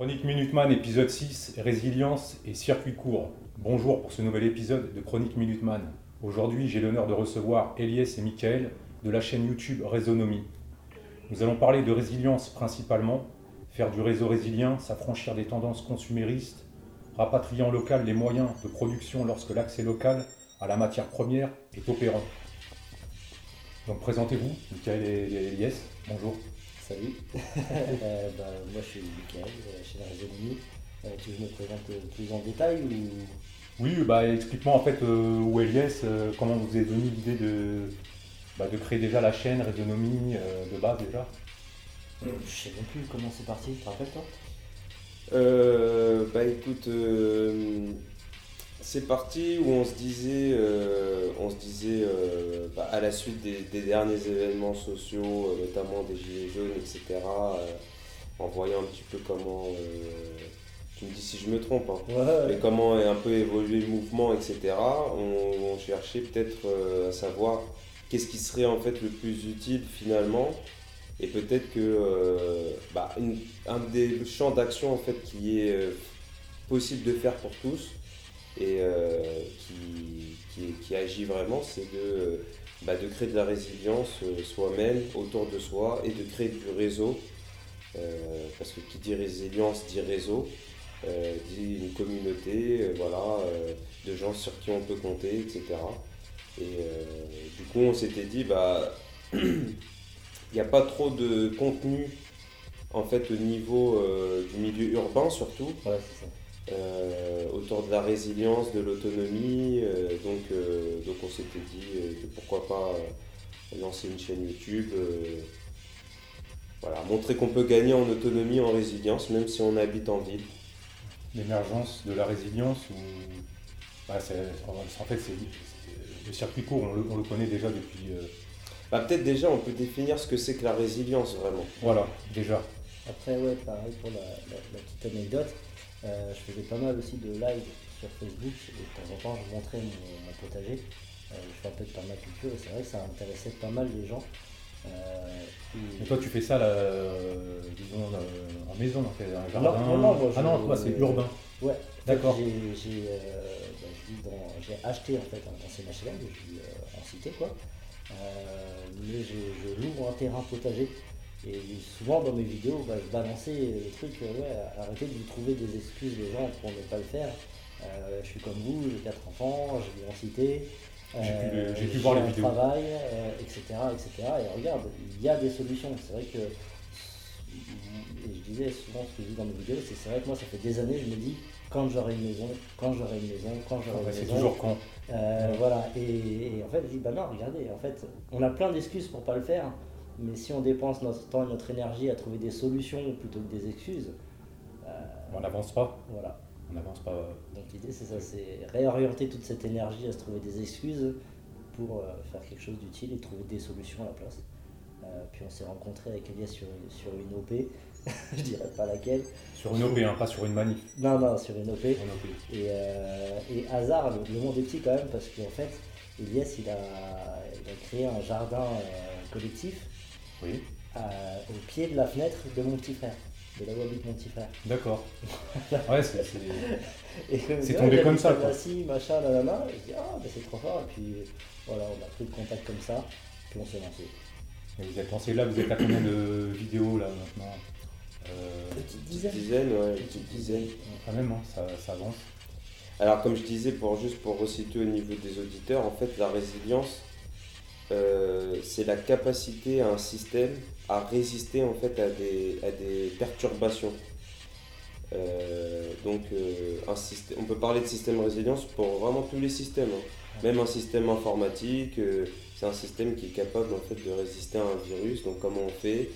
Chronique Minuteman, épisode 6, résilience et circuit court. Bonjour pour ce nouvel épisode de Chronique Minuteman. Aujourd'hui, j'ai l'honneur de recevoir Elias et Michael de la chaîne YouTube Résonomie. Nous allons parler de résilience principalement, faire du réseau résilien, s'affranchir des tendances consuméristes, rapatrier en local les moyens de production lorsque l'accès local à la matière première est opérant. Donc présentez-vous, Michael et Elias. Bonjour. Salut. Euh, bah, moi je suis Michael, euh, chez la Résonomie. Euh, tu veux que je me présente plus en détail ou... Oui, bah, explique-moi en fait où Elias, comment vous est venue l'idée de, bah, de créer déjà la chaîne Résonomie de base déjà? Je sais même plus comment c'est parti, tu te rappelles toi? Bah écoute, c'est parti où on se disait, euh, on se disait euh, bah, à la suite des, derniers événements sociaux, euh, notamment des Gilets jaunes, etc., en voyant un petit peu comment, tu me dis si je me trompe, hein, mais comment est un peu évolué le mouvement, etc., on, cherchait peut-être à savoir qu'est-ce qui serait en fait le plus utile finalement. Et peut-être que bah, un des champs d'action en fait qui est possible de faire pour tous, et euh, qui, qui, agit vraiment, c'est de, bah, de créer de la résilience euh, soi-même, autour de soi, et de créer du réseau. Euh, parce que qui dit résilience dit réseau, dit une communauté, voilà, de gens sur qui on peut compter, etc. Et du coup, on s'était dit, bah, il n'y a pas trop de contenu en fait au niveau du milieu urbain surtout. Euh, autour de la résilience, de l'autonomie. Euh, donc, euh, donc on s'était dit que pourquoi pas lancer une chaîne YouTube. voilà, montrer qu'on peut gagner en autonomie, en résilience, même si on habite en ville. L'émergence de la résilience, ou... Bah, en fait, c'est le circuit court, on le, connaît déjà depuis. Bah, Peut-être déjà, on peut définir ce que c'est que la résilience vraiment. Voilà, déjà. Après, ouais, pareil pour la petite anecdote. Euh, je faisais pas mal aussi de live sur Facebook et de temps en temps je montrais mon, potager. Euh, je fais un peu de permaculture et c'est vrai que ça intéressait pas mal les gens. Euh, et... toi tu fais ça là, disons, en maison, dans un jardin? Non, non, moi, Ah non, toi c'est urbain. Ouais, d'accord. Bah, j'ai acheté en fait un ancien HLM, je vis en cité quoi. mais je loue un terrain potager et souvent dans mes vidéos, bah, je balançais le truc, euh, ouais, arrêtez de vous trouver des excuses les gens pour ne pas le faire. Euh, je suis comme vous, j'ai quatre enfants, j'ai des cité, euh, j'ai pu, voir les vidéos. travail, etc., etc. Et regarde, il y a des solutions. C'est vrai que, et je disais souvent ce que je dis dans mes vidéos, c'est vrai que moi ça fait des années, je me dis quand j'aurai une maison, quand j'aurai une maison, quand j'aurai une maison. C'est toujours quand. Voilà, et, en fait je dis bah non, regardez, en fait on a plein d'excuses pour pas le faire. Mais si on dépense notre temps et notre énergie à trouver des solutions plutôt que des excuses, euh, on n'avance pas. Voilà. On n'avance pas. Donc l'idée c'est ça, c'est réorienter toute cette énergie à se trouver des excuses pour euh, faire quelque chose d'utile et trouver des solutions à la place. Euh, puis on s'est rencontré avec Elias sur, sur une OP, je dirais pas laquelle. Sur une OP, hein, pas sur une manif. Non, non, sur une OP. Et, et, hasard, le, monde est petit quand même, parce qu'en fait, Elias il a, il a créé un jardin collectif oui. au pied de la fenêtre de mon petit frère, de là où habite mon petit frère. D'accord. ouais, c'est. C'est tombé comme ça. Assis, machin, là, là, là. Et je dis, ah, ben c'est trop fort. Et puis voilà, on a pris le contact comme ça, puis on s'est lancé. Et vous êtes lancé là, vous êtes à combien de vidéos là maintenant? Euh, Une petite dizaine. ouais, une petite dizaine. Quand même, hein, ça, ça avance. Alors comme je disais, pour, juste pour resituer au niveau des auditeurs, en fait la résilience, euh, c'est la capacité à un système à résister en fait à des, à des perturbations. Euh, donc euh, un système, on peut parler de système résilience pour vraiment tous les systèmes. Hein. Même un système informatique, c'est un système qui est capable en fait de résister à un virus. Donc comment on fait?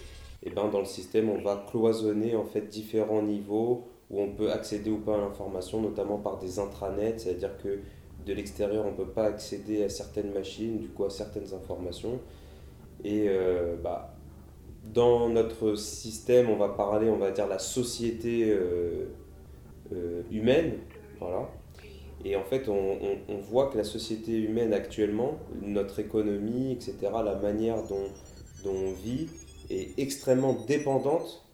Et eh ben, dans le système, on va cloisonner en fait différents niveaux où on peut accéder ou pas à l'information, notamment par des intranets, c'est-à-dire que de l'extérieur, on ne peut pas accéder à certaines machines, du coup à certaines informations. Et euh, bah, dans notre système, on va parler, on va dire, la société euh, euh, humaine. Et en fait, on, voit que la société humaine actuellement, notre économie, etc., la manière dont, on vit, est extrêmement dépendante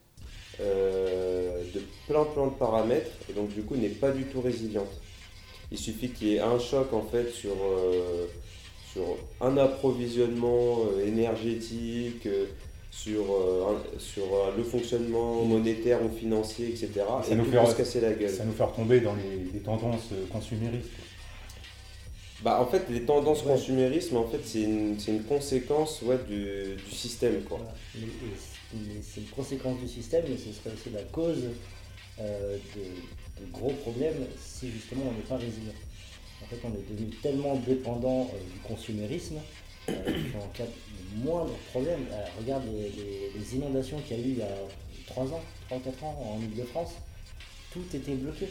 de plein plein de paramètres et donc du coup n'est pas du tout résiliente. Il suffit qu'il y ait un choc en fait sur, euh, sur un approvisionnement euh, énergétique, euh, sur, euh, un- sur euh, le fonctionnement monétaire ou financier, etc. Ça et nous tout fait peut re- se casser la gueule. Ça nous fait retomber dans les, les tendances consuméristes. Bah, en fait, les tendances Ouais. consumérisme, en fait, c'est une, c'est une conséquence ouais, du, du système. Quoi. Voilà. Mais- c'est- mais c'est une conséquence du système, mais ce serait aussi la cause euh, de, de gros problèmes si justement on n'est pas résilient. En fait, on est devenu tellement dépendant euh, du consumérisme euh, qu'en cas de moindre problème, euh, regarde les, inondations qu'il y a eu il y a 3 ans, 3 ou 4 ans en Ile-de-France, tout était bloqué.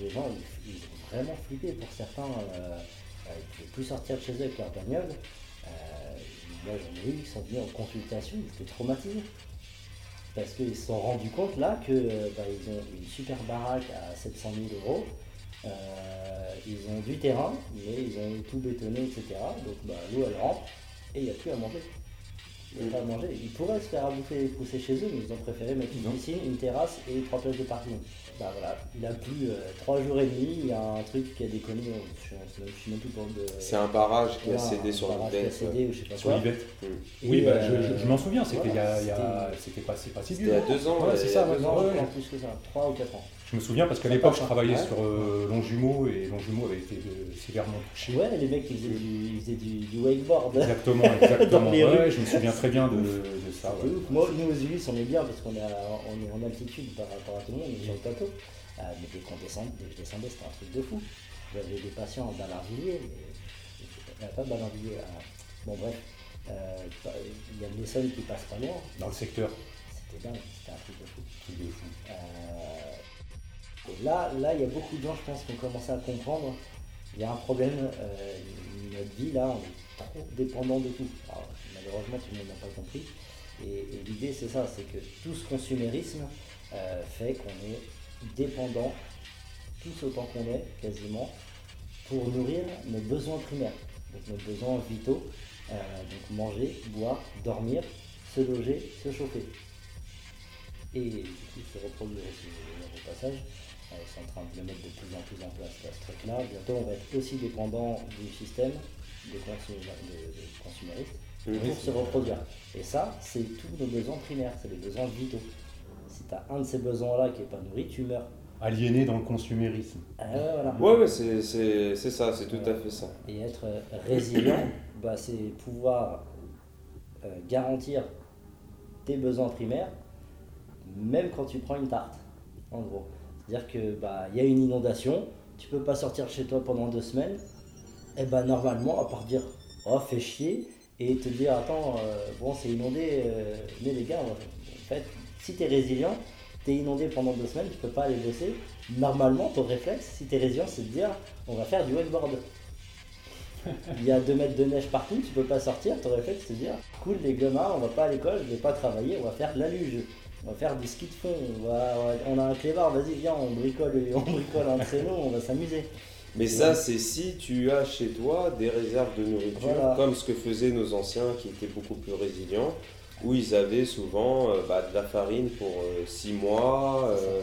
Les gens, ils, ils ont vraiment flippé pour certains. ils ne pouvaient plus sortir de chez eux avec leur bagnole. Moi, j'en ai eu qui sont venus en consultation, ils étaient traumatisés. Parce qu'ils se sont rendus compte là que euh, bah, ils ont une super baraque à 700 000 euros. Euh, ils ont du terrain, mais ils ont tout bétonné, etc. Donc bah, l'eau elle rentre et il n'y a plus à manger. Il n'y a pas à manger. Ils pourraient se faire à bouffer et pousser chez eux, mais ils ont préféré mettre une piscine, une terrasse et trois places de parking. Bah voilà, il a plu euh, trois jours et demi, il y a un truc qui a déconné, euh, je suis même plus pour de. C'est un barrage qui a cédé sur pas Sur Oui, bah, euh, je, je- je m'en souviens, c'était il y a- il y a- voilà, c'était pas, si il y a deux ans. Ouais, ouais, c'est ça, ouais, deux ans. ouais. plus que ça, 3 ou 4 ans. Je me souviens parce qu'à l'époque, je hein. travaillais Ouais. sur euh, Longjumeau et Longjumeau avait été euh, sévèrement touché. Ouais, les mecs ils faisaient du, ils faisaient du, du wakeboard. Exactement, exactement. Dans les Ouais, rues. je me souviens très bien de, de ça. Ouais. Moi, nous aux Ulysses, on est bien parce qu'on est, en altitude par rapport à tout le monde, on est sur le plateau. Euh, mais dès qu'on descend, dès que je descendais, c'était un truc de fou. J'avais des patients à Ballardvilliers, mais euh, pas Ballardvilliers, à- bon bref, euh, il y a l'Essonne qui passe pas loin. Dans le secteur, C'était dingue, c'était un truc de fou. truc de fou. Euh, et là, là, il y a beaucoup de gens, je pense, qui ont commencé à comprendre. Il y a un problème. euh, notre vie, là, on est trop dépendant de tout. Alors, malheureusement, tout le monde n'a pas compris. Et, l'idée, c'est ça c'est que tout ce consumérisme euh, fait qu'on est dépendant, tous autant qu'on est, quasiment, pour nourrir nos besoins primaires. Donc, nos besoins vitaux. euh, donc, manger, boire, dormir, se loger, se chauffer et du se reproduire aussi au passage. Euh, sont en train de le mettre de plus en plus en place là, ce truc-là. Bientôt, on va être aussi dépendant du système de, consum- Pour se reproduire. Et ça, c'est tous nos besoins primaires, c'est les besoins vitaux. Si tu as un de ces besoins-là qui n'est pas nourri, tu meurs. Aliéné dans le consumérisme. Ah, voilà. Ouais, ouais, c'est ça, c'est tout à fait ça. Et être euh, résilient, bah, c'est pouvoir euh, garantir tes besoins primaires, même quand tu prends une tarte, en gros. C'est-à-dire que bah il y a une inondation, tu peux pas sortir de chez toi pendant deux semaines, et bah normalement, à part dire oh fais chier et te dire attends euh, bon c'est inondé, euh, mais les gars, en fait, si tu es résilient, tu es inondé pendant deux semaines, tu peux pas aller bosser. Normalement, ton réflexe, si tu es résilient, c'est de dire on va faire du wakeboard. Il y a 2 mètres de neige partout, tu peux pas sortir, ton réflexe c'est de dire cool les gamins, on va pas à l'école, je vais pas travailler, on va faire de la luge, on va faire du ski de fond, on, va- on a un clébard, vas-y viens, on bricole, on bricole un traîneau, on va s'amuser. Mais ça, c'est si tu as chez toi des réserves de nourriture, Voilà. comme ce que faisaient nos anciens qui étaient beaucoup plus résilients, où ils avaient souvent euh, bah, de la farine pour 6 mois, euh,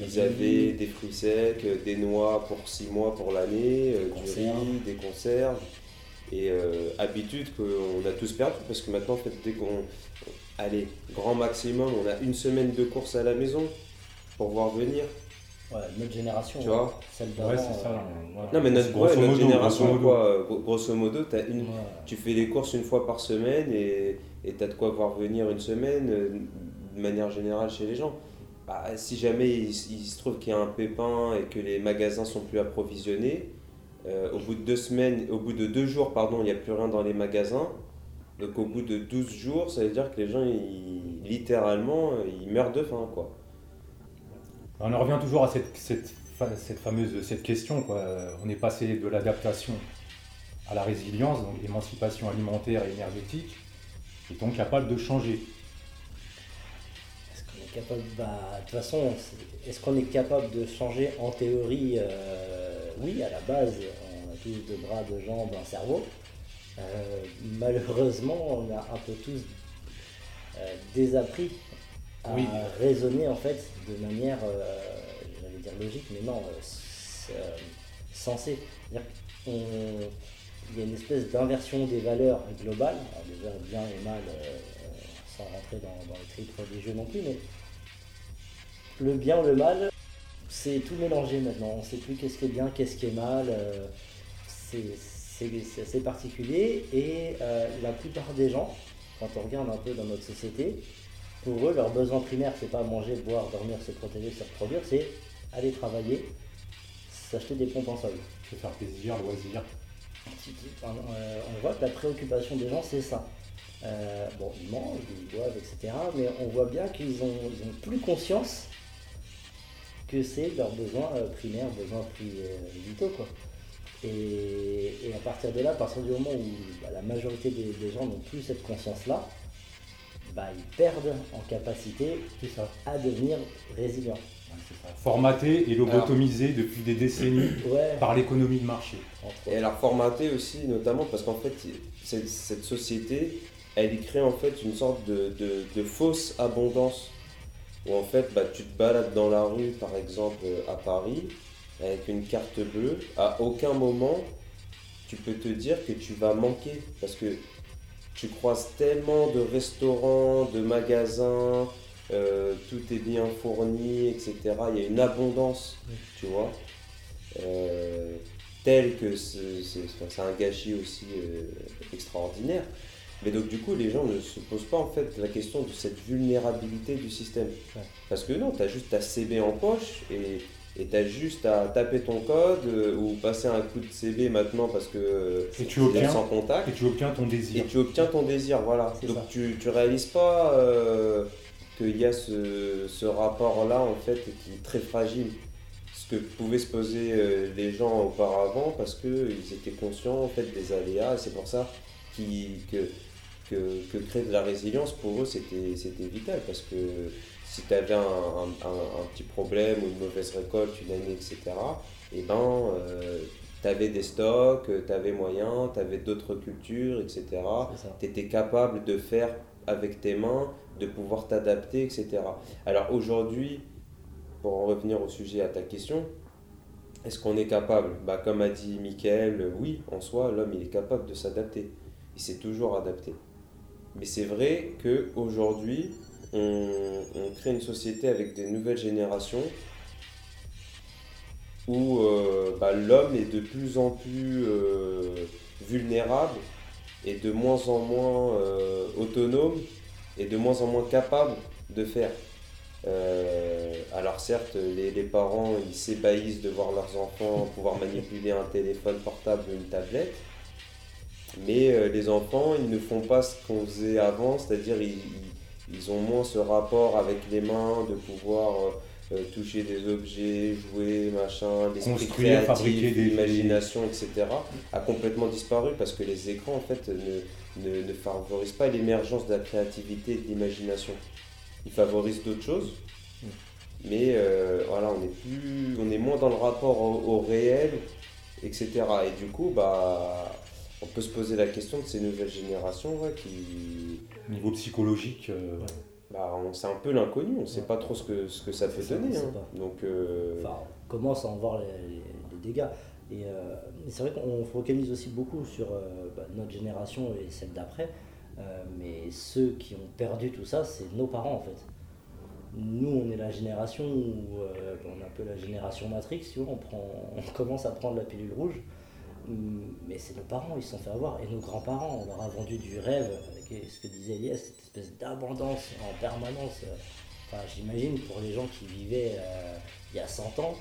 ils avaient des fruits secs, euh, des noix pour 6 mois pour l'année, euh, du riz, des conserves. Et euh, habitude qu'on a tous perdu, parce que maintenant, en fait, dès qu'on. Allez, grand maximum, on a une semaine de course à la maison pour voir venir. Ouais, notre génération, Tu vois celle d'avant. Ouais, c'est ça. euh. Non, mais notre, Grosso ouais, notre modo, génération, grosso modo. quoi, grosso modo, t'as une, ouais. tu fais les courses une fois par semaine et et t'as de quoi voir venir une semaine euh, de manière générale chez les gens. Bah, si jamais il se trouve qu'il y a un pépin et que les magasins sont plus approvisionnés, euh, au bout de deux semaines, au bout de deux jours, pardon, il n'y a plus rien dans les magasins. Donc au bout de 12 jours, ça veut dire que les gens, ils, littéralement, ils meurent de faim, quoi. On en revient toujours à cette, cette, cette fameuse cette question. Quoi. On est passé de l'adaptation à la résilience, donc l'émancipation alimentaire et énergétique, est-on capable de changer Est-ce qu'on est capable bah, De toute façon, est-ce qu'on est capable de changer en théorie euh, Oui, à la base, on a tous deux bras, deux jambes, un cerveau. Euh, malheureusement, on a un peu tous euh, désappris à Oui. raisonner en fait de manière, euh, j'allais dire logique, mais non, euh, sensée. Il y a une espèce d'inversion des valeurs globales, alors déjà bien et mal, sans rentrer dans, dans les tripes religieux non plus, mais le bien, le mal, c'est tout mélangé maintenant. On ne sait plus qu'est-ce qui est bien, qu'est-ce qui est mal. c'est c'est- assez particulier. Et euh, la plupart des gens, quand on regarde un peu dans notre société, pour eux, leur besoin primaire, c'est pas manger, boire, dormir, se protéger, se reproduire, c'est aller travailler, s'acheter des pompes en sol. Se faire plaisir, loisir. On, euh, on voit que la préoccupation des gens, c'est ça. Euh, bon, ils mangent, ils boivent, etc. Mais on voit bien qu'ils ont, ils ont plus conscience que c'est leurs besoins euh, primaires, besoins plus vitaux. Quoi. Et, et à partir de là, à partir du moment où bah, la majorité des, des gens n'ont plus cette conscience-là, bah, ils perdent en capacité ça. à devenir résilients. Ouais. Formaté et lobotomisé depuis des décennies Ouais, par l'économie de marché. Et alors formaté aussi, notamment parce qu'en fait, cette, cette société, elle y crée en fait une sorte de, de- de fausse abondance. Où en fait, bah, tu te balades dans la rue, par exemple à Paris, avec une carte bleue, à aucun moment tu peux te dire que tu vas manquer. Parce que tu croises tellement de restaurants, de magasins, euh, tout est bien fourni, etc. Il y a une abondance, Oui. tu vois. Euh, tel que c'est un gâchis aussi euh, extraordinaire. Mais donc du coup, les gens ne se posent pas en fait la question de cette vulnérabilité du système. Ouais. Parce que non, tu as juste ta CB en poche et et tu as juste à taper ton code euh, ou passer un coup de CB maintenant parce que euh, Et tu obtiens, sans contact et tu obtiens ton et désir. tu obtiens ton désir, voilà. Donc ça. tu, tu réalises pas euh, qu'il y a ce, ce rapport-là en fait qui est très fragile. Ce que pouvaient se poser euh, les gens auparavant parce qu'ils étaient conscients en fait des aléas et c'est pour ça qu'ils- que, que, que créer de la résilience pour eux c'était c'était vital parce que si tu avais un, un- petit problème ou une mauvaise récolte une année etc et ben tu avais des stocks, tu avais moyen, tu avais d'autres cultures etc tu étais capable de faire avec tes mains, de pouvoir t'adapter, etc. Alors aujourd'hui, pour en revenir au sujet à ta question, est-ce qu'on est capable? Bah, Comme a dit Michael, oui, en soi, l'homme il est capable de s'adapter. Il s'est toujours adapté. Mais c'est vrai qu'aujourd'hui, on, crée une société avec des nouvelles générations où euh, bah, l'homme est de plus en plus euh, vulnérable et de moins en moins euh, autonome et de moins en moins capable de faire. Alors certes, les, les parents, ils s'ébahissent de voir leurs enfants pouvoir manipuler un téléphone portable ou une tablette, mais les enfants, ils ne font pas ce qu'on faisait avant, c'est-à-dire ils, ils- ont moins ce rapport avec les mains, de pouvoir euh, euh, toucher des objets, jouer, machin, l'esprit créatif, fabriquer des- l'imagination, etc., a complètement disparu parce que les écrans, en fait, ne, ne, ne favorisent pas l'émergence de la créativité et de l'imagination. Ils favorisent d'autres choses, mais euh, voilà, on est, plus, on est moins dans le rapport au, au réel, etc. Et du coup, bah, on peut se poser la question de ces nouvelles générations ouais, qui, Niveau psychologique, euh, Ouais. bah, on- c'est un peu l'inconnu, on ne sait Ouais. pas trop ce que, ce que ça on donner. hein. Donc, euh, Enfin, on commence à en voir les, dégâts. Et euh, c'est vrai qu'on focalise aussi beaucoup sur euh, bah, notre génération et celle d'après. Euh, mais ceux qui ont perdu tout ça, c'est nos parents en fait. Nous, on est la génération où euh, on est un peu la génération Matrix, tu vois, on, prend, on commence à prendre la pilule rouge. Mais c'est nos parents, ils se sont fait avoir. Et nos grands-parents, on leur a vendu du rêve, ce que disait Elias, cette espèce d'abondance en permanence. Enfin, j'imagine pour les gens qui vivaient euh, il y a 100 ans,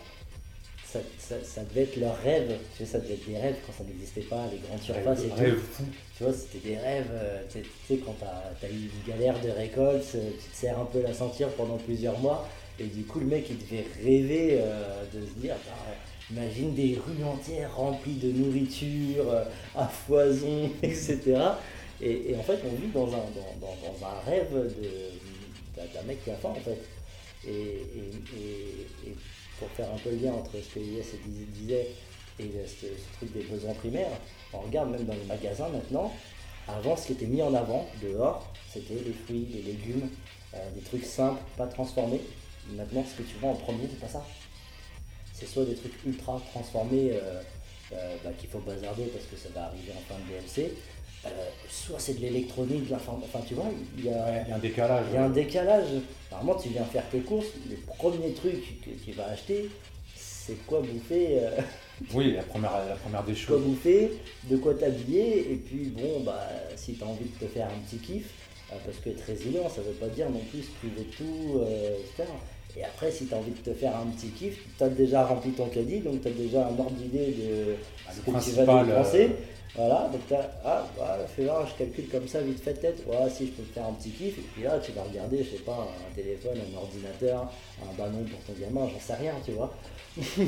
ça, ça, ça devait être leur rêve. Tu sais, ça devait être des rêves quand ça n'existait pas, les grandes surfaces et rêve, tout. Tu vois, c'était des rêves. euh, Tu sais, quand t'as as eu une galère de récolte, euh, tu te serres un peu la ceinture pendant plusieurs mois. Et du coup, le mec, il devait rêver euh, de se dire bah, imagine des rues entières remplies de nourriture, euh, à foison, etc. Et, en fait, on vit dans un, dans, dans- un rêve d'un mec qui a faim, en fait. Et, pour faire un peu le lien entre ce que Elias disait et ce truc des besoins primaires, on regarde même dans les magasins maintenant, Avant, ce qui était mis en avant dehors, c'était les fruits, les légumes, euh, des trucs simples, pas transformés. Maintenant, ce que tu vois en premier, c'est pas ça. C'est soit des trucs ultra transformés euh, euh, bah, qu'il faut bazarder parce que ça va arriver en fin de DLC, euh, soit c'est de l'électronique, de. Enfin, tu vois, il y a, Il y a un décalage. il y a un décalage. Normalement, tu viens faire tes courses, le premier truc que tu vas acheter, c'est quoi bouffer, euh, Oui, la première, la première des quoi choses. bouffer, de quoi t'habiller, et puis bon, bah, si tu as envie de te faire un petit kiff, euh, parce que être résilient, ça veut pas dire non plus priver de tout, euh, etc. Et après, si tu as envie de te faire un petit kiff, tu as déjà rempli ton caddie, donc tu as déjà un ordre d'idée de Ah, ce que tu vas dépenser. Voilà, donc t'as, ah, voilà, fais voir, je calcule comme ça, vite fait tête, voilà, si je peux me faire un petit kiff, et puis là, tu vas regarder, je sais pas, un téléphone, un ordinateur, un ballon pour ton gamin, j'en sais rien, tu vois.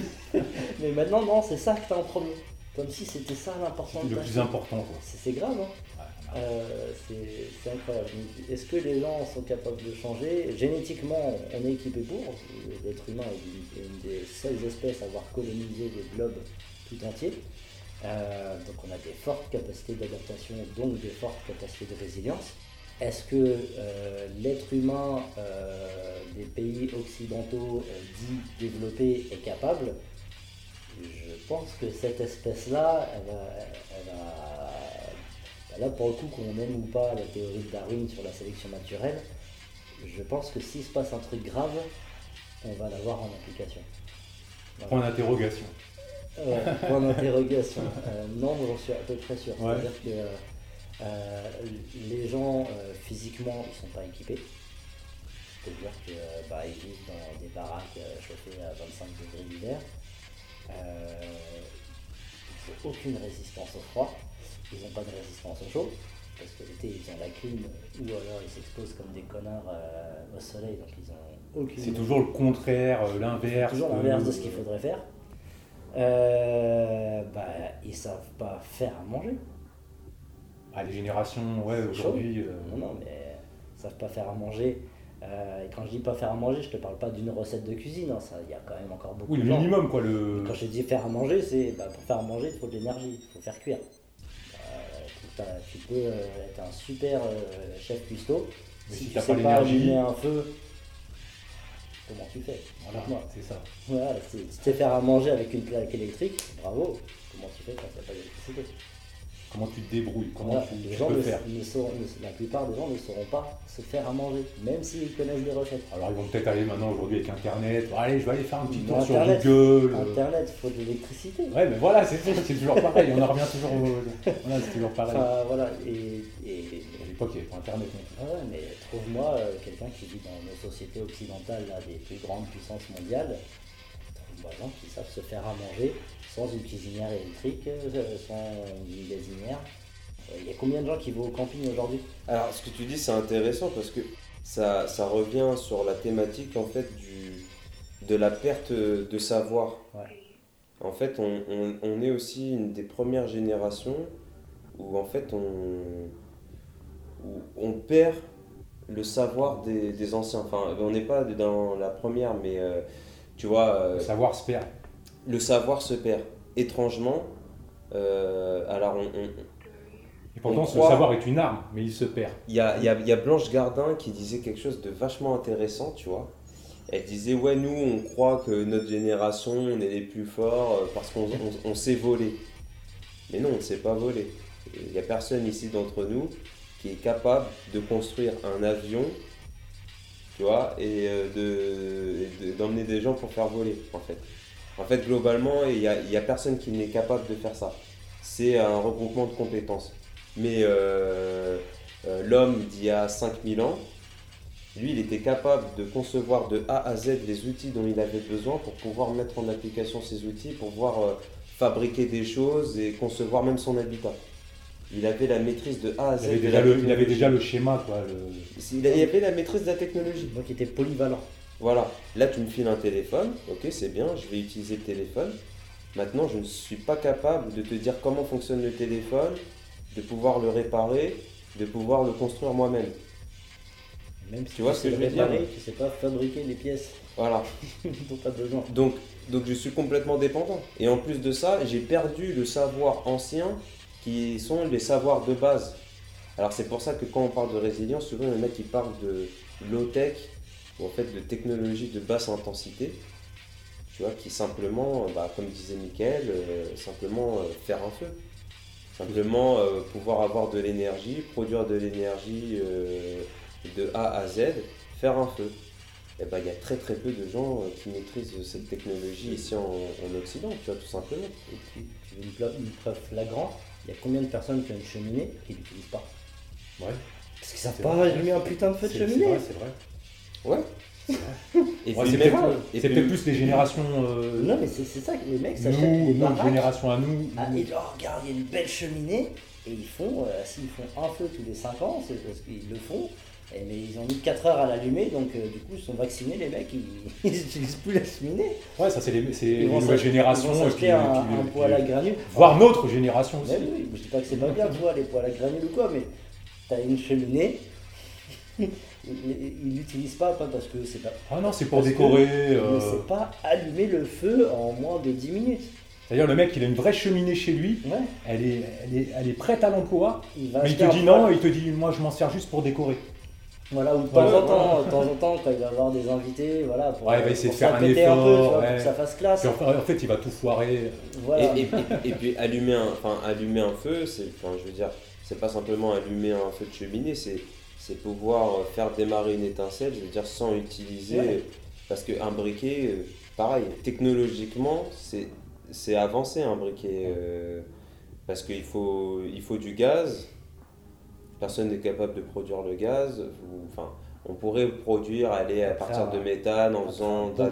Mais maintenant, non, c'est ça que t'as en premier. Comme si c'était ça l'important le plus important. Quoi. C'est grave, hein. Ouais, Euh, c'est incroyable. Est-ce que les gens sont capables de changer? Génétiquement, on est équipé pour. L'être humain est une, une des seules espèces à avoir colonisé le globe tout entier. Euh, donc on a des fortes capacités d'adaptation, donc des fortes capacités de résilience. Est-ce que euh, l'être humain euh, des pays occidentaux dits développés est capable? Je pense que cette espèce-là, elle elle bah là pour le coup, qu'on aime ou pas la théorie de Darwin sur la sélection naturelle, je pense que s'il se passe un truc grave, on va l'avoir en application. Voilà. Point d'interrogation. Ouais, point d'interrogation. Euh, non, mais j'en suis à peu près sûr. Ouais. C'est-à-dire que euh, les gens, euh, physiquement, ils sont pas équipés. C'est-à-dire euh, bah, vivent dans des baraques euh, chauffées à 25 degrés l'hiver. Euh, ils n'ont aucune résistance au froid. Ils n'ont pas de résistance au chaud. Parce que l'été, ils ont la clim, ou alors ils s'exposent comme des connards euh, au soleil, donc ils ont aucune C'est toujours le contraire, euh, l'inverse. toujours l'inverse de ce qu'il faudrait faire. Euh, bah, ils savent pas faire à manger. Ah, les générations, ouais, aujourd'hui. euh, Non, non, mais ils savent pas faire à manger. Euh, et quand je dis pas faire à manger, je te parle pas d'une recette de cuisine. hein, il y a quand même encore beaucoup Oui, de le gens. minimum, quoi. Le... Quand je dis faire à manger, c'est bah, pour faire à manger, il faut de l'énergie, il faut faire cuire. Euh, tu peux être un super chef cuistot. Mais si si tu sais pas pas l'énergie- allumer un feu, comment tu fais Voilà, c'est ça. Voilà, si tu sais faire à manger avec une plaque électrique, bravo. Comment tu fais quand n'y a pas d'électricité? Comment tu te débrouilles? Comment Voilà, tu, les tu gens peux ne- faire? ne sauront- ne- La plupart des gens ne sauront pas se faire à manger, même s'ils connaissent des recettes. Alors, ils vont peut-être aller maintenant, aujourd'hui, avec Internet. Bon, allez, je vais aller faire un petit tour sur. Google. Internet, il faut de l'électricité. Ouais, mais voilà, c'est toujours pareil. On en revient toujours au. Voilà, c'est toujours pareil. Enfin, voilà, et, l'époque, il n'y avait pas Internet ah ouais, mais trouve-moi euh, quelqu'un qui vit dans nos sociétés occidentales, là, des plus grandes puissances mondiales, trouve-moi des gens qui savent se faire à manger sans une cuisinière électrique, euh, sans une gazinière. Euh, Il y a combien de gens qui vont au camping aujourd'hui? Alors, ce que tu dis, c'est intéressant parce que ça, ça revient sur la thématique en fait du, de la perte de savoir. Ouais. En fait, on, on- on est aussi une des premières générations où en fait on, on perd le savoir des, des anciens. Enfin, on n'est pas dans la première, mais euh, tu vois, euh, Le savoir se perd. le savoir se perd. Étrangement, euh, alors on- on, Et pourtant, On ce savoir est une arme, mais il se perd. Il y a, y, a, il y a Blanche Gardin qui disait quelque chose de vachement intéressant, tu vois. Elle disait, ouais, nous, on croit que notre génération, on est les plus forts parce qu'on on, on sait voler. Mais non, on ne sait pas voler. Il n'y a personne ici d'entre nous qui est capable de construire un avion, tu vois, et euh, de- et de- d'emmener des gens pour faire voler, en fait. En fait, globalement, il n'y a, a personne qui n'est capable de faire ça. C'est un regroupement de compétences. Mais euh, euh, l'homme d'il y a 5000 ans, lui, il était capable de concevoir de A à Z les outils dont il avait besoin pour pouvoir mettre en application ces outils, pour pouvoir fabriquer des choses et concevoir même son habitat. Il avait la maîtrise de A à Z. Il avait déjà la le, il avait technologie. déjà le schéma, quoi. le- Il avait la maîtrise de la technologie. Donc, il était polyvalent. Voilà, là tu me files un téléphone, ok c'est bien, je vais utiliser le téléphone. Maintenant je ne suis pas capable de te dire comment fonctionne le téléphone, de pouvoir le réparer, de pouvoir le construire moi-même. Même si Tu vois ce que je veux dire Tu sais pas fabriquer les pièces Voilà, dont tu as besoin. donc, donc je suis complètement dépendant. Et en plus de ça, j'ai perdu le savoir ancien qui sont les savoirs de base. Alors c'est pour ça que quand on parle de résilience, souvent il y en a qui parlent de low-tech, ou en fait de technologie de basse intensité, tu vois, qui simplement, bah, comme disait Mickaël, euh, simplement euh, faire un feu. Simplement euh, pouvoir avoir de l'énergie, produire de l'énergie euh, de A à Z, faire un feu. Et ben, il y a très très peu de gens euh, qui maîtrisent cette technologie ici en, en Occident, tu vois, tout simplement. Et puis, une, une preuve flagrante Il y a combien de personnes qui ont une cheminée qui l'utilisent pas Ouais, Parce qu'ils savent pas allumer un putain de feu de c'est c'est cheminée. vrai, c'est vrai. Ouais. Et Ouais, c'est peut-être plus les générations. euh, Non, mais c'est ça, les mecs s'achètent nous, baraques. génération à nous. Ah, et oh, regarde, il y a une belle cheminée, et ils font, euh, s'ils font un feu tous les 5 ans, c'est parce qu'ils le font, et, mais ils ont mis 4 heures à l'allumer, donc euh, du coup ils sont vaccinés, les mecs, ils n'utilisent plus la cheminée. Ouais, ça c'est les, c'est les nouvelles s'ach- ils générations. vont et s'acheter puis- un, et puis- un et puis- poêle à granules. Voire notre génération aussi. Mais oui, je dis pas que c'est pas bien, tu vois, les poêles à granules ou quoi, mais t'as une cheminée, ils l'utilisent pas, pas parce que c'est pas. Ah non, c'est pour décorer. Mais euh, c'est pas allumer le feu en moins de 10 minutes. C'est-à-dire le mec, il a une vraie cheminée chez lui. Ouais, Elle est, elle est, elle est prête à l'emploi. Mais il te dit temps, il te dit moi je m'en sers juste pour décorer. Voilà, ou de temps Ouais, en temps, de temps en temps, quand il va avoir des invités, voilà, pour, Ouais, il va essayer pour de faire un s'appêter un peu, tu effort, vois, ouais. pour que ça fasse classe. Puis en, en fait, il va tout foirer. Voilà. Et, et- et- et puis allumer un, enfin, allumer un feu, c'est, enfin, je veux dire, c'est pas simplement allumer un feu de cheminée, c'est, c'est pouvoir faire démarrer une étincelle, je veux dire, sans utiliser. Ouais. Parce qu'un briquet, euh, pareil, technologiquement, c'est, c'est avancé un briquet. euh, parce qu'il faut, il faut du gaz, personne n'est capable de produire le gaz. ou- Enfin, on pourrait produire, aller à partir de méthane en faisant de la euh.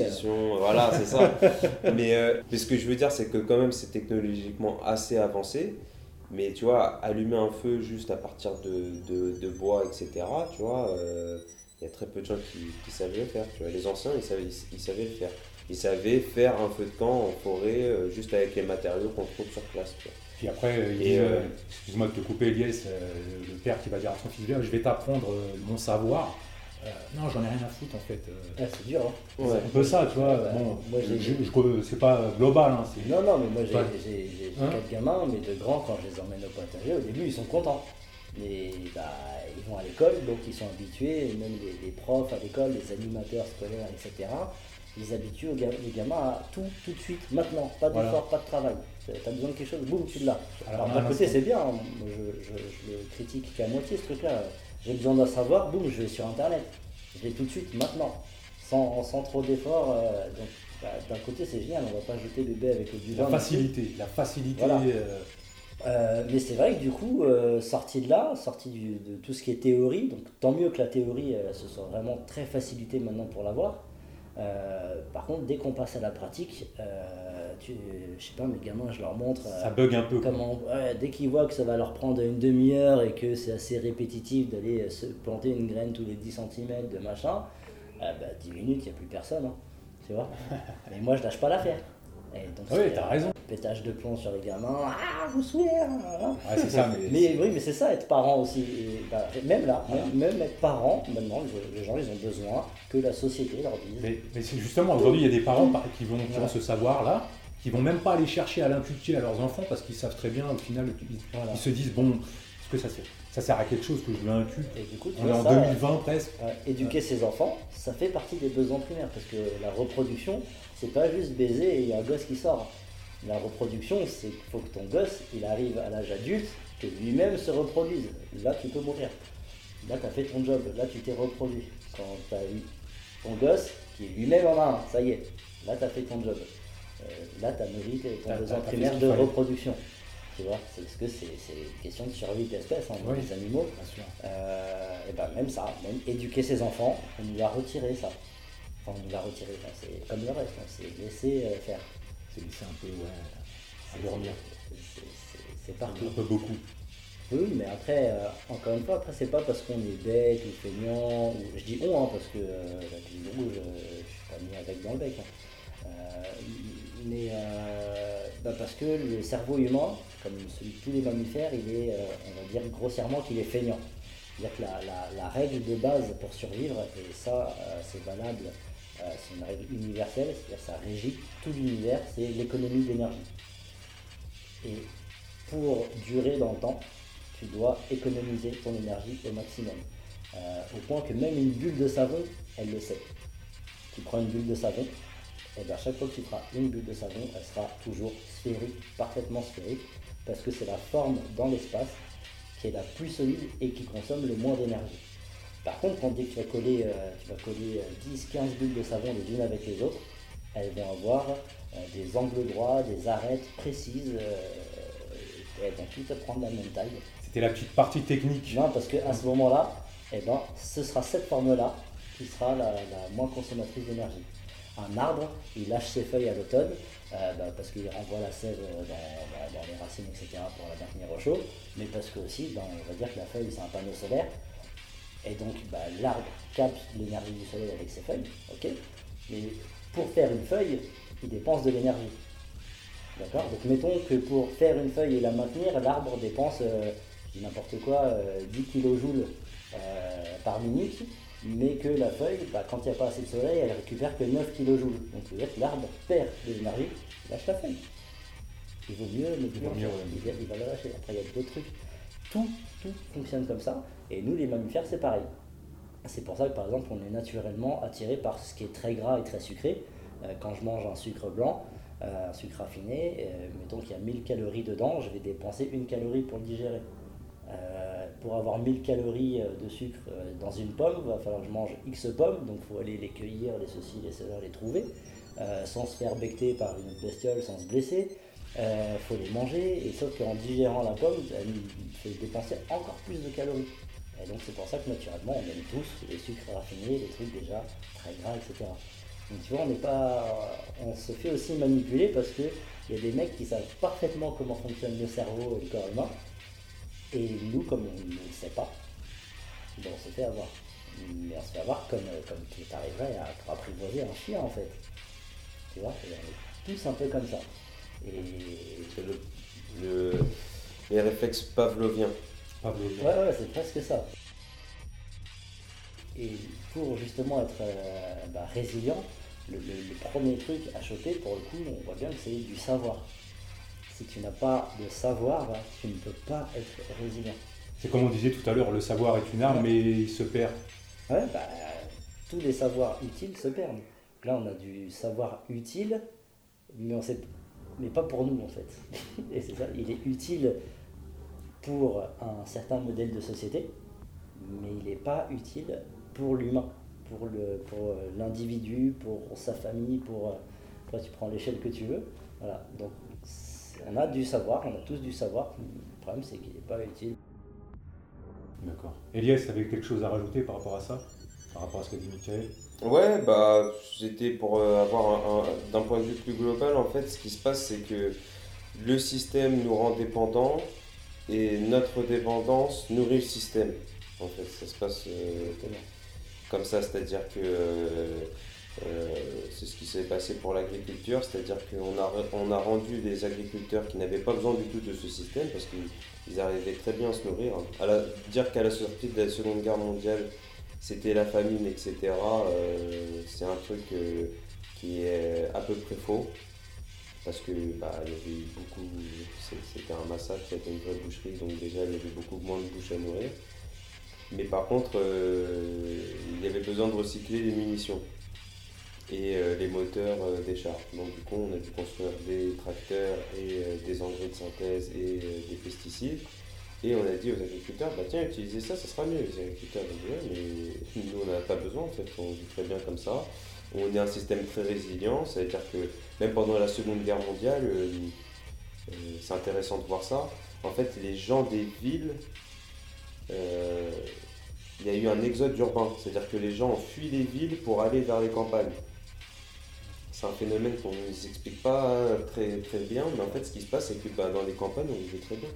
décomposition. Voilà, c'est ça. mais, euh, mais ce que je veux dire, c'est que quand même, c'est technologiquement assez avancé. Mais tu vois, allumer un feu juste à partir de, de, de bois, etc., tu vois, euh, il y a très peu de gens qui, qui savaient le faire. Tu vois. Les anciens, ils savaient, ils, ils savaient le faire. Ils savaient faire un feu de camp en forêt euh, juste avec les matériaux qu'on trouve sur place. Tu vois. Puis après, euh, il dit, euh, euh, excuse-moi de te couper, Elias, le père qui va dire à son fils, je vais t'apprendre mon savoir. Euh, non, j'en ai rien à foutre en fait. Ouais, c'est dur, hein. C'est un peu ça, tu vois. Bon, moi, je, je- c'est pas global, hein, c'est- Non, non, mais moi j'ai j'ai- j'ai- Hein quatre gamins, mais de grands, quand je les emmène au potager, au début ils sont contents. Mais bah, ils vont à l'école, donc ils sont habitués, même les, les profs à l'école, les animateurs scolaires, etc. Ils habituent les gamins à tout, tout de suite, maintenant, pas d'effort, Voilà. pas de travail. T'as besoin de quelque chose, boum, tu l'as. Alors, d'un un côté c'est bien, hein. je, je- je le critique qu'à moitié ce truc-là. J'ai besoin d'un savoir, boum, je vais sur internet. Je l'ai tout de suite, maintenant, sans, sans trop d'efforts. euh, donc bah, d'un côté c'est génial, on va pas jeter bébé avec le du la facilité, la facilité. Voilà. euh, Euh, mais c'est vrai que du coup, sorti de là, sorti du- de tout ce qui est théorie, donc tant mieux que la théorie euh, se soit vraiment très facilitée maintenant pour l'avoir. Euh, par contre, dès qu'on passe à la pratique, euh, tu, je sais pas, mes gamins, je leur montre euh, ça bug un peu. comment, ouais, dès qu'ils voient que ça va leur prendre une demi-heure et que c'est assez répétitif d'aller euh, se planter une graine tous les 10 cm de machin, euh, bah, 10 minutes, il n'y a plus personne, hein, tu vois. Mais moi, je lâche pas l'affaire. Et donc, Oui, t'as raison. Pétage de plomb sur les gamins, ah, vous souhaitez, hein. Ouais, c'est ça, mais, Mais oui, mais c'est ça, être parent aussi. Et, bah, même là, Voilà. même, même être parent, maintenant, les- gens, ils ont besoin que la société leur dise. mais- mais c'est justement, aujourd'hui, il y a des parents par- qui, vont, qui ce savoir-là, qui vont même pas aller chercher à l'inculquer à leurs enfants parce qu'ils savent très bien, au final, ils, Voilà. ils se disent bon, est-ce que ça, sert- ça sert à quelque chose que je lui inculque Et du coup, tu On est en ça, 2020 presque. Éduquer ses enfants, ça fait partie des besoins primaires parce que la reproduction, c'est pas juste baiser et il y a un gosse qui sort. La reproduction, c'est qu'il faut que ton gosse, il arrive à l'âge adulte, que lui-même se reproduise. Là, tu peux mourir. Là, tu as fait ton job. Là, tu t'es reproduit. Quand tu as eu ton gosse, qui lui-même en a un, ça y est. Là, tu as fait ton job. Euh, là, tu as tes- ton besoin primaire de reproduction. Tu vois, c'est parce que c'est une question de survie de l'espèce, hein, Oui. les animaux. Bien sûr. Euh, et ben même ça, même éduquer ses enfants, on nous l'a retiré ça. On nous l'a retiré, c'est comme le reste, hein, c'est laisser euh, faire. C'est laissé un peu, ouais, à dormir. C'est- partout. Un peu beaucoup. Oui, mais après, euh, encore une fois, après, c'est pas parce qu'on est bête ou feignant, ou je dis on, hein, parce que euh, la pilule rouge, euh, je suis pas mis avec dans le bec. hein. Mais bah, parce que le cerveau humain, comme celui de tous les mammifères, il est, on va dire grossièrement qu'il est feignant. C'est-à-dire que la, la- la règle de base pour survivre, et ça, c'est valable, c'est une règle universelle, c'est-à-dire ça régit tout l'univers, c'est l'économie d'énergie. Et pour durer dans le temps, tu dois économiser ton énergie au maximum. Euh, au point que même une bulle de savon, elle le sait. Tu prends une bulle de savon, et bien chaque fois que tu feras une bulle de savon, elle sera toujours sphérique, parfaitement sphérique, parce que c'est la forme dans l'espace qui est la plus solide et qui consomme le moins d'énergie. Par contre, quand dès que tu vas coller, euh, tu vas coller 10-15 bulles de savon les unes avec les autres, elles vont avoir euh, des angles droits, des arêtes précises, euh, elles vont toutes prendre la même taille. C'était la petite partie technique. Non, parce qu'à ce moment-là, eh ben, ce sera cette forme-là qui sera la, moins consommatrice d'énergie. Un arbre, il lâche ses feuilles à l'automne euh, bah, parce qu'il renvoie la sève dans, les racines, etc. pour la maintenir au chaud, mais parce que aussi, ben, on va dire que la feuille c'est un panneau solaire, et donc bah, l'arbre capte l'énergie du soleil avec ses feuilles, ok Mais pour faire une feuille, il dépense de l'énergie. D'accord Donc mettons que pour faire une feuille et la maintenir, l'arbre dépense, euh, n'importe quoi, 10 euh, kJ euh, par minute, mais que la feuille, bah, quand il n'y a pas assez de soleil, elle récupère que 9 kJ. Donc cest dire que l'arbre perd de l'énergie, il lâche la feuille. Il vaut mieux, mais il, va, il va la lâcher. Après, il y a d'autres trucs. Tout, tout fonctionne comme ça. Et nous, les mammifères, c'est pareil. C'est pour ça que, par exemple, on est naturellement attiré par ce qui est très gras et très sucré. Euh, quand je mange un sucre blanc, euh, un sucre raffiné, mettons qu'il y a 1000 calories dedans, je vais dépenser une calorie pour le digérer. Euh, pour avoir 1000 calories de sucre dans une pomme, il va falloir que je mange X pommes, donc il faut aller les cueillir, les ceci, les cela, les trouver, sans se faire becter par une bestiole, sans se blesser. Il faut les manger, et sauf qu'en digérant la pomme, elle fait dépenser encore plus de calories. Et donc c'est pour ça que naturellement on aime tous les sucres raffinés, les trucs déjà très gras, etc. Donc tu vois, on n'est pas. On se fait aussi manipuler parce qu'il y a des mecs qui savent parfaitement comment fonctionne le cerveau et le corps humain. Et nous, comme on ne le sait pas, on se fait avoir. Mais on se fait avoir comme, comme tu arriverais à apprivoiser un chien en fait. Tu vois, on est tous un peu comme ça. Et c'est le, les réflexes pavloviens. Pavloviens. Ouais, ouais, c'est presque ça. Et pour justement être euh, bah, résilient, le, premier truc à choper, pour le coup, on voit bien que c'est du savoir. Si tu n'as pas de savoir, bah, tu ne peux pas être résilient. C'est comme on disait tout à l'heure, le savoir est une arme, mais il se perd. Ouais, bah, tous les savoirs utiles se perdent. Là, on a du savoir utile, mais on sait, mais pas pour nous en fait. Et c'est ça, il est utile pour un certain modèle de société, mais il n'est pas utile pour l'humain, pour le pour euh, l'individu, pour sa famille, pour toi euh, tu prends l'échelle que tu veux. Voilà. Donc on a du savoir, on a tous du savoir. Le problème c'est qu'il n'est pas utile. D'accord. Elias, avait quelque chose à rajouter par rapport à ça? Par rapport à ce qu'a dit Michael? Ouais, bah c'était pour euh, avoir un, d'un point de vue plus global en fait, ce qui se passe c'est que le système nous rend dépendants et notre dépendance nourrit le système. En fait, ça se passe comme ça, c'est-à-dire que euh, c'est ce qui s'est passé pour l'agriculture, c'est-à-dire qu'on a, on a rendu des agriculteurs qui n'avaient pas besoin du tout de ce système parce qu'ils arrivaient très bien à se nourrir. À dire qu'à la sortie de la Seconde Guerre mondiale, c'était la famine, etc., euh, c'est un truc euh, qui est à peu près faux. Parce que bah, il y avait beaucoup, c'était un massacre, c'était une vraie boucherie, donc déjà il y avait beaucoup moins de bouches à nourrir. Mais par contre, euh, il y avait besoin de recycler les munitions et euh, les moteurs euh, des chars. Donc du coup, on a dû construire des tracteurs et des engrais de synthèse et des pesticides. Et on a dit aux agriculteurs, bah tiens, utilisez ça, ça sera mieux. Les agriculteurs ont dit, mais nous, on n'a pas besoin, en fait, on vit très bien comme ça. On est un système très résilient, c'est-à-dire que même pendant la Seconde Guerre mondiale, c'est intéressant de voir ça. En fait, les gens des villes euh, il y a eu un exode urbain, c'est-à-dire que les gens ont fui les villes pour aller vers les campagnes. C'est un phénomène qu'on ne s'explique pas très, très bien, mais en fait, ce qui se passe, c'est que bah, dans les campagnes, on vivait très bien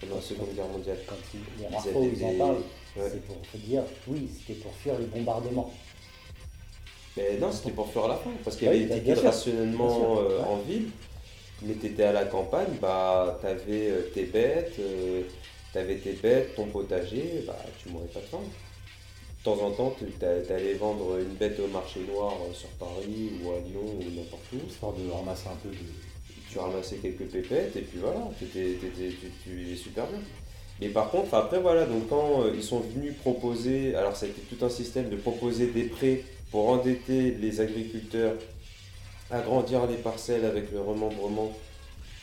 pendant la Seconde Guerre mondiale. Quand les ils en parlent, c'est pour te dire, oui, c'était pour fuir les bombardements. Mais non, c'était pour fuir la faim, parce qu'il y avait des rationnement euh, en ville, mais tu étais à la campagne, bah, tu avais euh, tes bêtes tu avais tes bêtes, ton potager, bah, tu mourrais pas de faim. De temps en temps, tu allais vendre une bête au marché noir euh, sur Paris ou à Lyon ou n'importe où. Histoire de ramasser un peu de. Tu ramassais quelques pépettes et puis voilà, tu, vivais super bien. Mais par contre, après voilà, donc quand euh, ils sont venus proposer, alors été tout un système de proposer des prêts pour endetter les agriculteurs, agrandir les parcelles avec le remembrement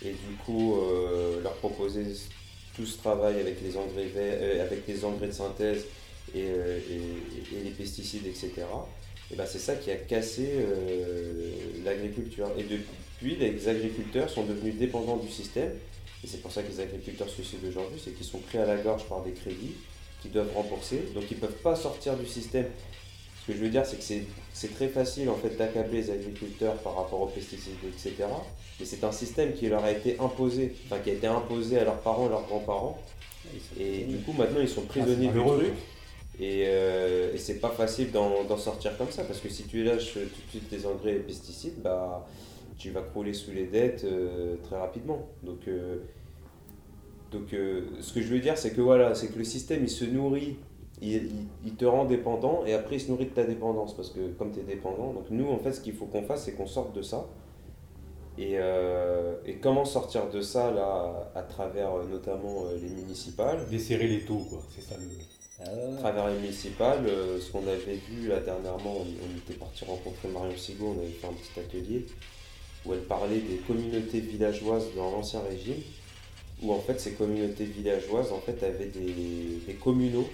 et du coup euh, leur proposer tout ce travail avec les engrais, euh, avec les engrais de synthèse et, euh, les pesticides, etc. Et ben c'est ça qui a cassé l'agriculture. Et depuis, les agriculteurs sont devenus dépendants du système. Et c'est pour ça que les agriculteurs se suicident aujourd'hui, c'est qu'ils sont pris à la gorge par des crédits qu'ils doivent rembourser. Donc ils ne peuvent pas sortir du système. Que je veux dire, c'est que c'est- très facile en fait d'accabler les agriculteurs par rapport aux pesticides, etc. Mais c'est un système qui leur a été imposé, enfin qui a été imposé à leurs parents leurs grands-parents. Et du coup, maintenant, ils sont prisonniers du malheureux, truc. Et, euh, et c'est pas facile d'en sortir comme ça, parce que si tu lâches tout de suite les engrais et les pesticides, bah, tu vas crouler sous les dettes euh, très rapidement. Donc, euh, donc ce que je veux dire, c'est que voilà, c'est que le système, il se nourrit, il, il- il te rend dépendant, et après, il se nourrit de ta dépendance, parce que comme tu es dépendant, donc nous, en fait, ce qu'il faut qu'on fasse, c'est qu'on sorte de ça. Et, euh, et comment sortir de ça, là, à travers euh, notamment euh, les municipales? Desserrer les taux, quoi. C'est ça le. Ah à travers les municipales, euh, ce qu'on avait vu là dernièrement, on, on était parti rencontrer Marion Sigaud, on avait fait un petit atelier où elle parlait des communautés villageoises dans l'Ancien Régime, où en fait ces communautés villageoises en fait avaient des, des communaux,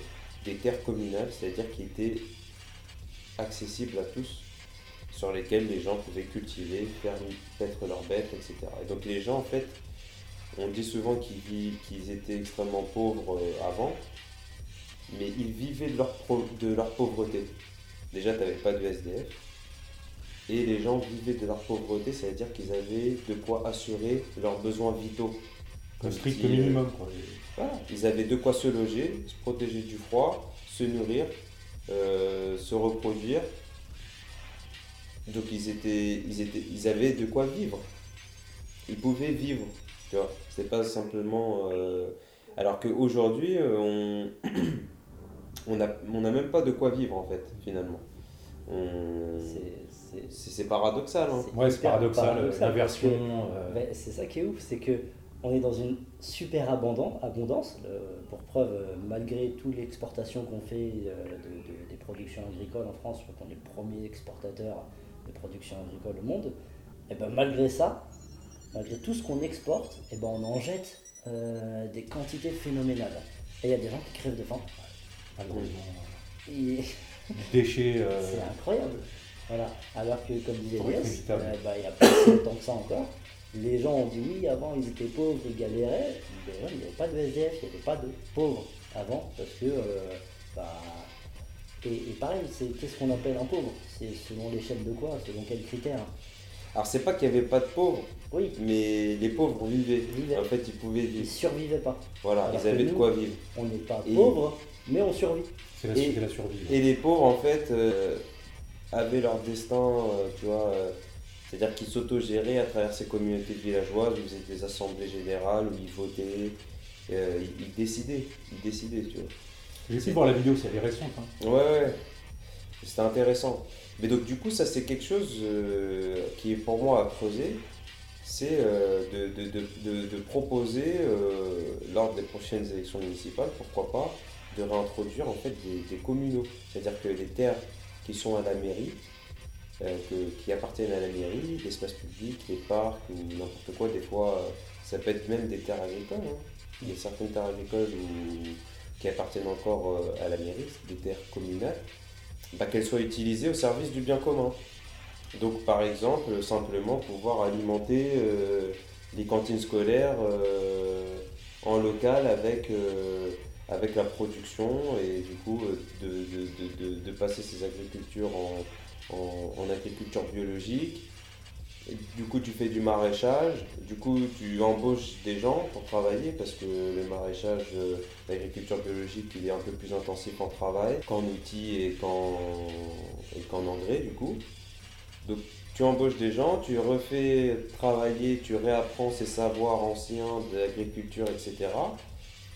des terres communales, c'est-à-dire qui étaient accessibles à tous, sur lesquelles les gens pouvaient cultiver, faire paître leurs bêtes, etc. Et donc les gens en fait, on dit souvent qu'ils qu'ils étaient extrêmement pauvres euh, avant, mais ils vivaient de leur, de leur pauvreté. Déjà, tu n'avais pas de SDF. Et les gens vivaient de leur pauvreté, c'est-à-dire qu'ils avaient de quoi assurer leurs besoins vitaux. Le Comme strict euh, minimum, quoi. voilà, ils avaient de quoi se loger, se protéger du froid, se nourrir, euh, se reproduire. Donc ils, étaient, ils, étaient, ils avaient de quoi vivre. Ils pouvaient vivre. Tu vois, c'est pas simplement. euh, Alors qu'aujourd'hui, on on n'a on n'a même pas de quoi vivre en fait, finalement. On- C'est- paradoxal. Hein. c'est Ouais, c'est paradoxal, paradoxal, euh, Ben, c'est ça qui est ouf, c'est que on est dans une super abondance, abondance pour preuve, euh, malgré toute l'exportation qu'on fait euh, de- de- des productions agricoles en France, je crois qu'on est le premier exportateur de production agricole au monde, et ben malgré ça, malgré tout ce qu'on exporte, et ben on en jette euh, des quantités phénoménales. Et il y a des gens qui crèvent de faim. malheureusement, Et Déchets. euh, c'est incroyable. Voilà. Alors que, comme disait Elias, bah, il n'y a pas si longtemps que ça encore, les gens ont dit oui, avant ils étaient pauvres, ils galéraient. Mais ouais, il n'y avait pas de SDF, il n'y avait pas de pauvres avant, parce que. euh, bah, et, et pareil, c'est qu'est-ce qu'on appelle un pauvre? C'est selon l'échelle de quoi? Selon quels critères? Alors c'est pas qu'il n'y avait pas de pauvres, Oui, mais les pauvres vivaient. Vivaient. En fait, ils pouvaient ils vivre. survivaient pas. Voilà, Alors ils avaient de quoi vivre. On n'est pas Et- pauvres, mais on survit. C'est la, la survie. Et les pauvres, en fait, euh, avaient leur destin, euh, tu vois, euh, c'est-à-dire qu'ils s'autogéraient à travers ces communautés villageoises, où ils faisaient des assemblées générales, où ils votaient, euh, ils, décidaient, ils décidaient, tu vois. J'ai pu voir la vidéo, c'est récente. hein. Ouais, ouais, c'était intéressant. Mais donc, du coup, ça, c'est quelque chose euh, qui est pour moi à creuser, c'est euh, de, de, de, de, de proposer, lors des prochaines élections municipales, pourquoi pas, de réintroduire en fait des, des communaux. C'est-à-dire que les terres qui sont à la mairie, que- qui appartiennent à la mairie, l'espace public, les parcs ou n'importe quoi, des fois, euh, ça peut être même des terres agricoles. hein. Il y a certaines terres agricoles qui appartiennent encore euh, à la mairie, des terres communales, bah, qu'elles soient utilisées au service du bien commun. Donc par exemple, simplement pouvoir alimenter euh, les cantines scolaires euh, en local avec, euh, avec la production et du coup euh, de- de- de- de passer ces agricultures en, en- agriculture biologique. Du coup tu fais du maraîchage, du coup tu embauches des gens pour travailler parce que le maraîchage, euh, l'agriculture biologique il est un peu plus intensif en travail qu'en outils et qu'en et qu'en engrais du coup. Donc tu embauches des gens, tu refais travailler, tu réapprends ces savoirs anciens de l'agriculture, etc.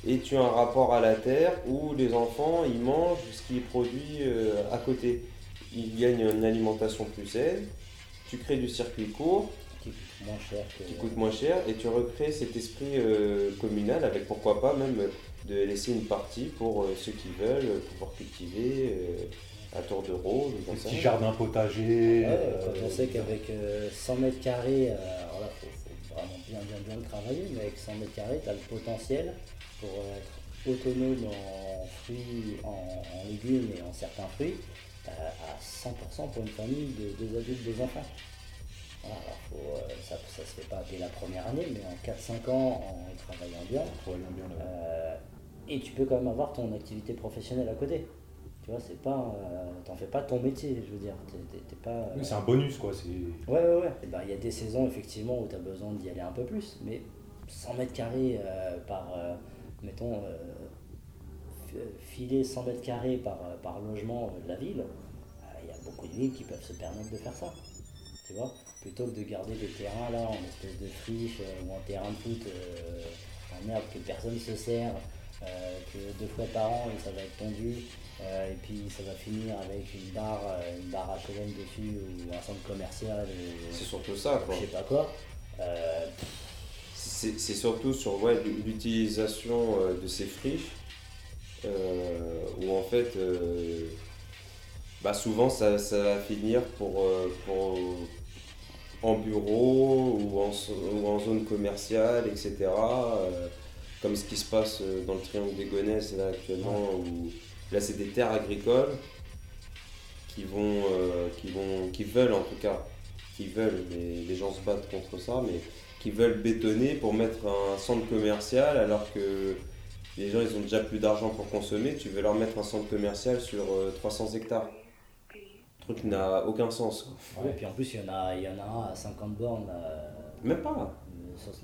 Et tu as un rapport à la terre où les enfants, ils mangent ce qui est produit euh, à côté. Ils gagnent une alimentation plus saine, tu crées du circuit court, Qui coûte moins cher que. qui coûte moins cher, et tu recrées cet esprit euh, communal avec pourquoi pas même de laisser une partie pour euh, ceux qui veulent pouvoir cultiver euh, à tour de rôle. Un petit jardin potager. Ouais, quand on sait qu'avec 100 mètres carrés, alors là, faut, faut vraiment bien, bien, bien le travailler, mais avec 100 mètres carrés, tu as le potentiel pour être autonome en fruits, en, légumes et en certains fruits, à 100% pour une famille de deux adultes, deux enfants. Voilà, alors ça ne se fait pas dès la première année, mais en 4-5 ans, en travaillant bien, euh, et tu peux quand même avoir ton activité professionnelle à côté. Tu vois, c'est pas. Euh, t'en fais pas ton métier, je veux dire. pas, oui, c'est un bonus, quoi. Ouais, ouais, ouais. Ben, il y a des saisons, effectivement, où tu as besoin d'y aller un peu plus, mais 100 mètres carrés euh, par. mettons. Filer 100 mètres carrés par, par logement de la ville, il y a beaucoup de villes qui peuvent se permettre de faire ça. Tu vois plutôt que de garder des terrains là en espèce de friche euh, ou en terrain de foot euh, en merde que personne se sert, euh, que deux fois par an ça va être tendu, et puis ça va finir avec une barre, une barre HLM dessus ou un centre commercial. C'est surtout ça quoi. Je sais pas quoi. c'est surtout sur l'utilisation de ces friches où en fait bah souvent ça, ça, va finir pour, pour, en bureau ou en, en zone commerciale, etc. Euh, comme ce qui se passe euh, dans le triangle des Gonesse là actuellement, où là c'est des terres agricoles qui vont, euh, qui vont, qui veulent en tout cas, qui veulent, mais les gens se battent contre ça, mais qui veulent bétonner pour mettre un centre commercial alors que les gens ils ont déjà plus d'argent pour consommer, tu veux leur mettre un centre commercial sur 300 hectares truc n'a aucun sens. et puis en plus, il y, en a, il y en a un à 50 bornes. Euh, Même pas.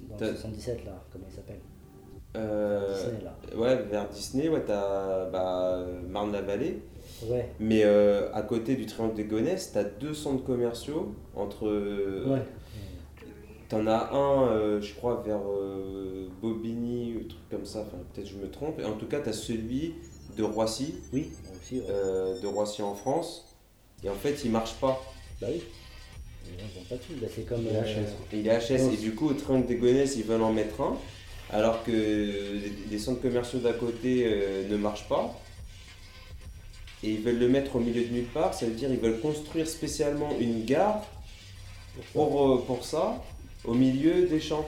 Dans 77, là, comment il s'appelle? Euh, Disney, là. Ouais, vers Disney, ouais, t'as bah, Marne-la-Vallée. Ouais. Mais euh, à côté du Triangle des Gonesse, t'as deux centres commerciaux entre. Ouais. T'en as un, je crois, vers Bobigny, ou truc comme ça, enfin, peut-être je me trompe. En tout cas, t'as celui de Roissy. Oui, aussi. de Roissy en France. Et en fait, il marche pas. Bah oui. Pas tout. Bah, c'est comme. Il est HS. Il est HS. Et du coup, au train des Gonesse, ils veulent en mettre un. Alors que les, centres commerciaux d'à côté euh, ne marchent pas. Et ils veulent le mettre au milieu de nulle part. Ça veut dire qu'ils veulent construire spécialement une gare pour, euh, pour ça, au milieu des champs.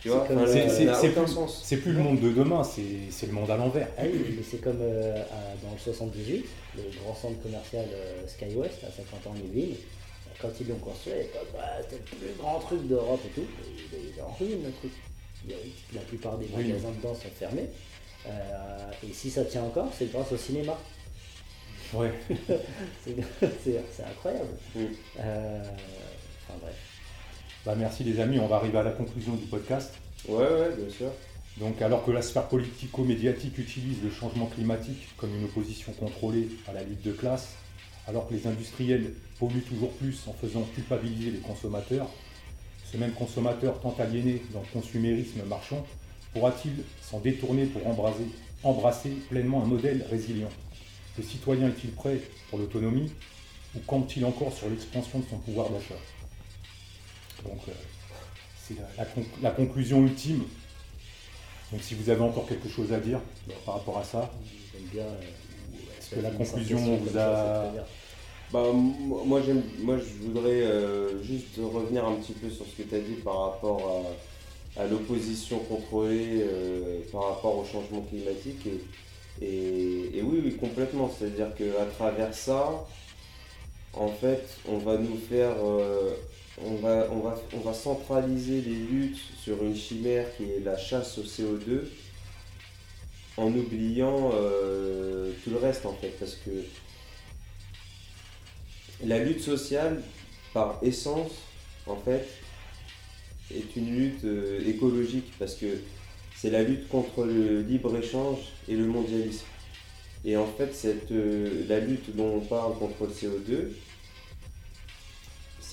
Tu vois, c'est plus, le monde de demain, c'est le monde à l'envers. Ah oui, mais c'est comme euh, dans le 78, le grand centre commercial euh, SkyWest à 50 ans Yvelines. Quand ils l'ont construit, bah, c'était le plus grand truc d'Europe et tout. Il est en ruine le truc. La plupart des magasins dedans sont fermés. Euh, et si ça tient encore, c'est grâce au cinéma. Ouais. c'est incroyable. enfin bref. Bah, merci les amis, on va arriver à la conclusion du podcast. Ouais, ouais, bien sûr. Donc alors que la sphère politico-médiatique utilise le changement climatique comme une opposition contrôlée à la lutte de classe, alors que les industriels polluent toujours plus en faisant culpabiliser les consommateurs, ce même consommateur tant aliéné dans le consumérisme marchand pourra-t-il s'en détourner pour embraser, embrasser pleinement un modèle résilient? Le citoyen est-il prêt pour l'autonomie ou compte-t-il encore sur l'expansion de son pouvoir d'achat? Donc euh, c'est la, conclusion ultime. Donc si vous avez encore quelque chose à dire par rapport à ça, euh, est-ce que la conclusion vous a... Bah, moi, moi, je voudrais euh, juste revenir un petit peu sur ce que tu as dit par rapport à, l'opposition contrôlée par rapport au changement climatique. Et, et, oui, oui, complètement. C'est-à-dire qu'à travers ça, en fait, on va nous faire on va, centraliser les luttes sur une chimère qui est la chasse au CO2 en oubliant euh, tout le reste en fait parce que la lutte sociale par essence en fait est une lutte euh, écologique parce que c'est la lutte contre le libre-échange et le mondialisme. Et en fait, cette, euh, la lutte dont on parle contre le CO2,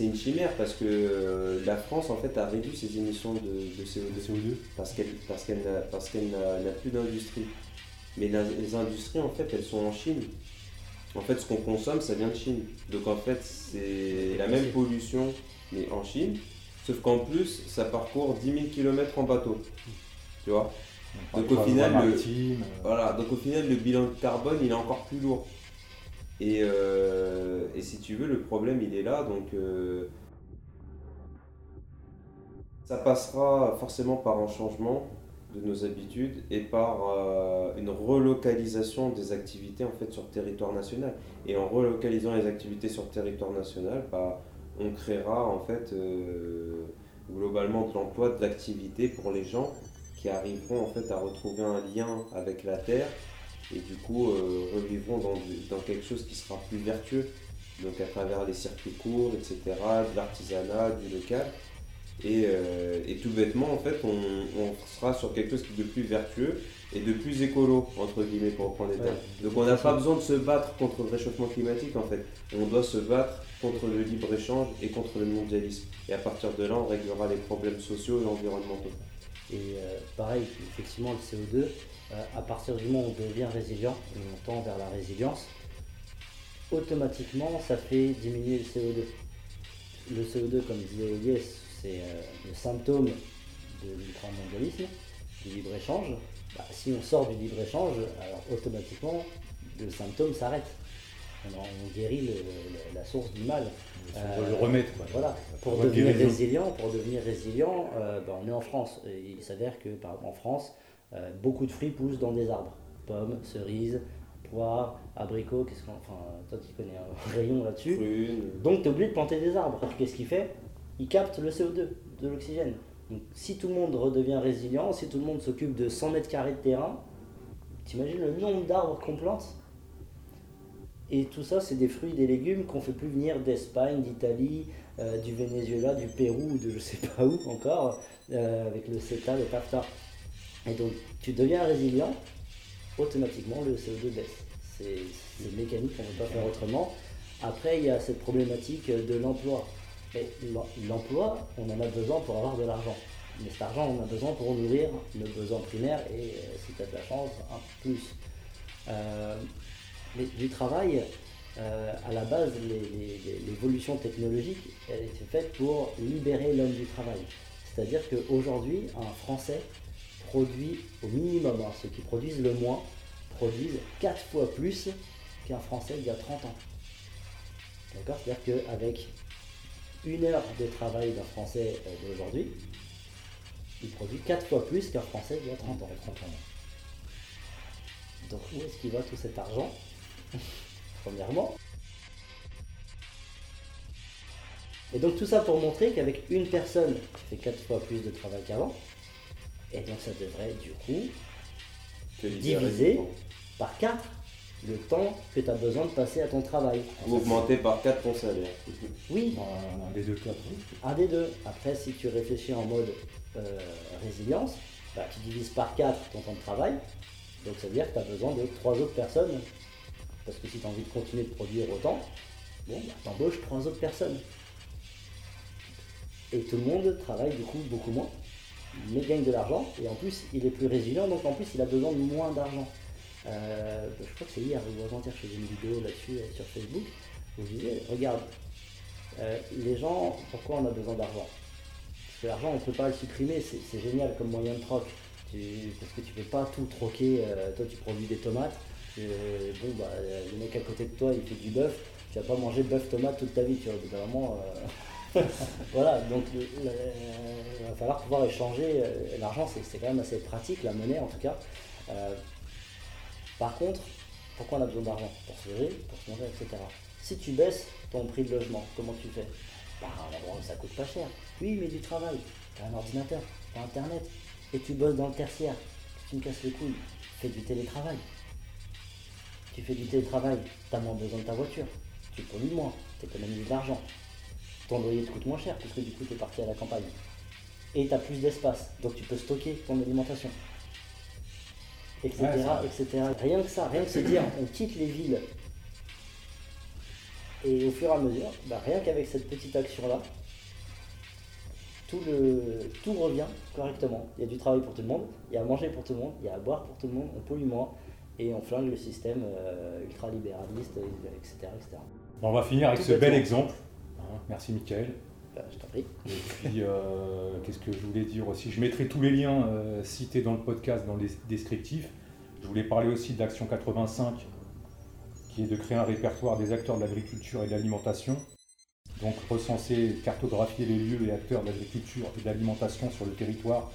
c'est une chimère parce que euh, la France en fait a réduit ses émissions de, CO2, parce qu'elle parce qu'elle n'a parce qu'elle n'a plus d'industrie. Mais les industries en fait elles sont en Chine. En fait ce qu'on consomme ça vient de Chine. Donc en fait c'est la même pollution mais en Chine. Sauf qu'en plus ça parcourt 10 000 km en bateau. Tu vois? Donc au, final, le, voilà, donc au final, le bilan de carbone, il est encore plus lourd. Et, et si tu veux, le problème, il est là. Donc ça passera forcément par un changement de nos habitudes et par euh, une relocalisation des activités en fait sur le territoire national. Et en relocalisant les activités sur le territoire national, bah, on créera en fait euh, globalement de l'emploi, de l'activité pour les gens qui arriveront en fait à retrouver un lien avec la terre et du coup euh, revivront dans, dans, quelque chose qui sera plus vertueux. Donc à travers les circuits courts, etc., de l'artisanat, du local. Euh, et, tout bêtement, en fait, on, sera sur quelque chose de plus vertueux et de plus écolo, entre guillemets, pour reprendre les termes. Donc on n'a pas besoin de se battre contre le réchauffement climatique, en fait. On doit se battre contre le libre-échange et contre le mondialisme. Et à partir de là, on réglera les problèmes sociaux et environnementaux. Et euh, pareil, effectivement, le CO2, euh, à partir du moment où on devient résilient, et on tend vers la résilience, automatiquement, ça fait diminuer le CO2. Le CO2, comme disait Elias, c'est euh, le symptôme de l'ultramondialisme, du libre-échange. Bah, si on sort du libre-échange, alors automatiquement, le symptôme s'arrête. On, guérit la source du mal. On le remettre. Voilà. Pour devenir, résilient, pour devenir résilient, euh, bah, on est en France. il s'avère que, par exemple, en France, euh, beaucoup de fruits poussent dans des arbres. Pommes, cerises, poires, abricots, qu'est-ce qu'on. Enfin, toi tu connais un rayon là-dessus. Donc tu es obligé de planter des arbres. Qu'est-ce qu'il fait? Il capte le CO2, de l'oxygène. Donc si tout le monde redevient résilient, si tout le monde s'occupe de 100 mètres carrés de terrain, t'imagines le nombre d'arbres qu'on plante? Et tout ça, c'est des fruits des légumes qu'on fait plus venir d'Espagne, d'Italie, euh, du Venezuela, du Pérou, de je sais pas où encore, euh, avec le CETA, le TAFTA. Et donc tu deviens résilient, automatiquement le CO2 baisse. C'est mécanique, on ne peut pas faire autrement. Après, il y a cette problématique de l'emploi. L'emploi, on en a besoin pour avoir de l'argent. Mais cet argent, on a besoin pour nourrir nos besoins primaires et, euh, si tu as de la chance, un plus. Euh, du travail, euh, à la base, l'évolution technologique, elle était faite pour libérer l'homme du travail. C'est-à-dire qu'aujourd'hui, un Français produit au minimum, hein, ceux qui produisent le moins, produisent 4 fois plus qu'un Français il y a 30 ans. D'accord? C'est-à-dire qu'avec une heure de travail d'un Français euh, d'aujourd'hui, il produit 4 fois plus qu'un Français il y a 30 ans. 30 ans. Donc où est-ce qu'il va tout cet argent? Premièrement. Et donc tout ça pour montrer qu'avec une personne, tu fais 4 fois plus de travail qu'avant. Et donc ça devrait du coup diviser par 4 le temps que tu as besoin de passer à ton travail. Augmenter par 4 ton salaire. Oui. Un, des deux cas. Un des deux. Après, si tu réfléchis en mode euh, résilience, bah, tu divises par 4 ton temps de travail. Donc ça veut dire que tu as besoin de 3 autres personnes. Parce que si tu as envie de continuer de produire autant, bon, bah, tu embauches 3 autres personnes. Et tout le monde travaille du coup beaucoup moins, mais gagne de l'argent. Et en plus, il est plus résilient, donc en plus, il a besoin de moins d'argent. Euh, je crois que c'est hier ou avant-hier, je faisais une vidéo là-dessus euh, sur Facebook, où je disais, regarde, euh, les gens, pourquoi on a besoin d'argent? Parce que l'argent, on ne peut pas le supprimer, c'est génial comme moyen de troc, parce que tu ne peux pas tout troquer, toi tu produis des tomates, bon, bah, le mec à côté de toi, il fait du bœuf, tu vas pas manger bœuf tomate toute ta vie, tu vois, vraiment... voilà, donc il va falloir pouvoir échanger. L'argent, c'est quand même assez pratique, la monnaie en tout cas. Par contre, pourquoi on a besoin d'argent? Pour se lever, pour se manger, etc. Si tu baisses ton prix de logement, comment tu fais? Bah, ça coûte pas cher. Oui, mais du travail. Tu as un ordinateur, tu as internet, et tu bosses dans le tertiaire. Tu me casses les couilles, fais du télétravail. Tu fais du télétravail, tu as moins besoin de ta voiture. Tu pollues moins, tu économises de l'argent. Ton loyer te coûte moins cher puisque du coup tu es parti à la campagne. Et tu as plus d'espace, donc tu peux stocker ton alimentation etc., etc. Rien que ça, rien que se dire on quitte les villes et au fur et à mesure, bah, rien qu'avec cette petite action-là, tout, le, tout revient correctement. Il y a du travail pour tout le monde, il y a à manger pour tout le monde, il y a à boire pour tout le monde, on pollue moins et on flingue le système euh, ultra-libéraliste, etc., etc. on va finir avec ce bel exemple. Merci Michael. Bah, je t'en prie. Et puis, euh, qu'est-ce que je voulais dire aussi? Je mettrai tous les liens euh, cités dans le podcast, dans les descriptifs. Je voulais parler aussi de l'action 85, qui est de créer un répertoire des acteurs de l'agriculture et de l'alimentation. Donc recenser, cartographier les lieux et acteurs de l'agriculture et de l'alimentation sur le territoire,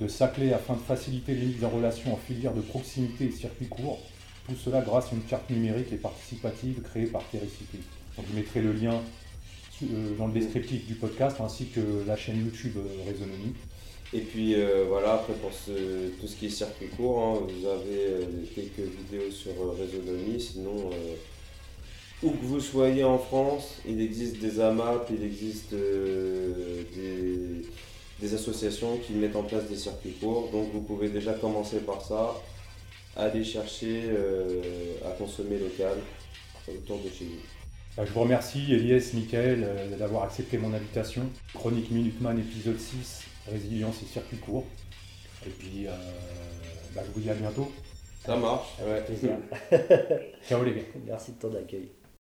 de s'acler afin de faciliter les mises en relation en filière de proximité et circuits courts. Tout cela grâce à une carte numérique et participative créée par Terricité. Donc je mettrai le lien dans le descriptif du podcast ainsi que la chaîne YouTube euh, Raisonomie. Et puis euh, voilà, après pour tout ce qui est circuit court, hein, vous avez euh, quelques vidéos sur euh, Raisonomie. Sinon, euh, où que vous soyez en France, il existe des AMAP, il existe euh, des, des associations qui mettent en place des circuits courts. Donc vous pouvez déjà commencer par ça, aller chercher euh, à consommer local autour de chez vous. Bah, je vous remercie Elias, Michael euh, d'avoir accepté mon invitation. Chronique Minuteman épisode 6, résilience et circuit court. Et puis euh, bah, je vous dis à bientôt. Ça marche, ouais. Ciao les gars. Merci de ton accueil.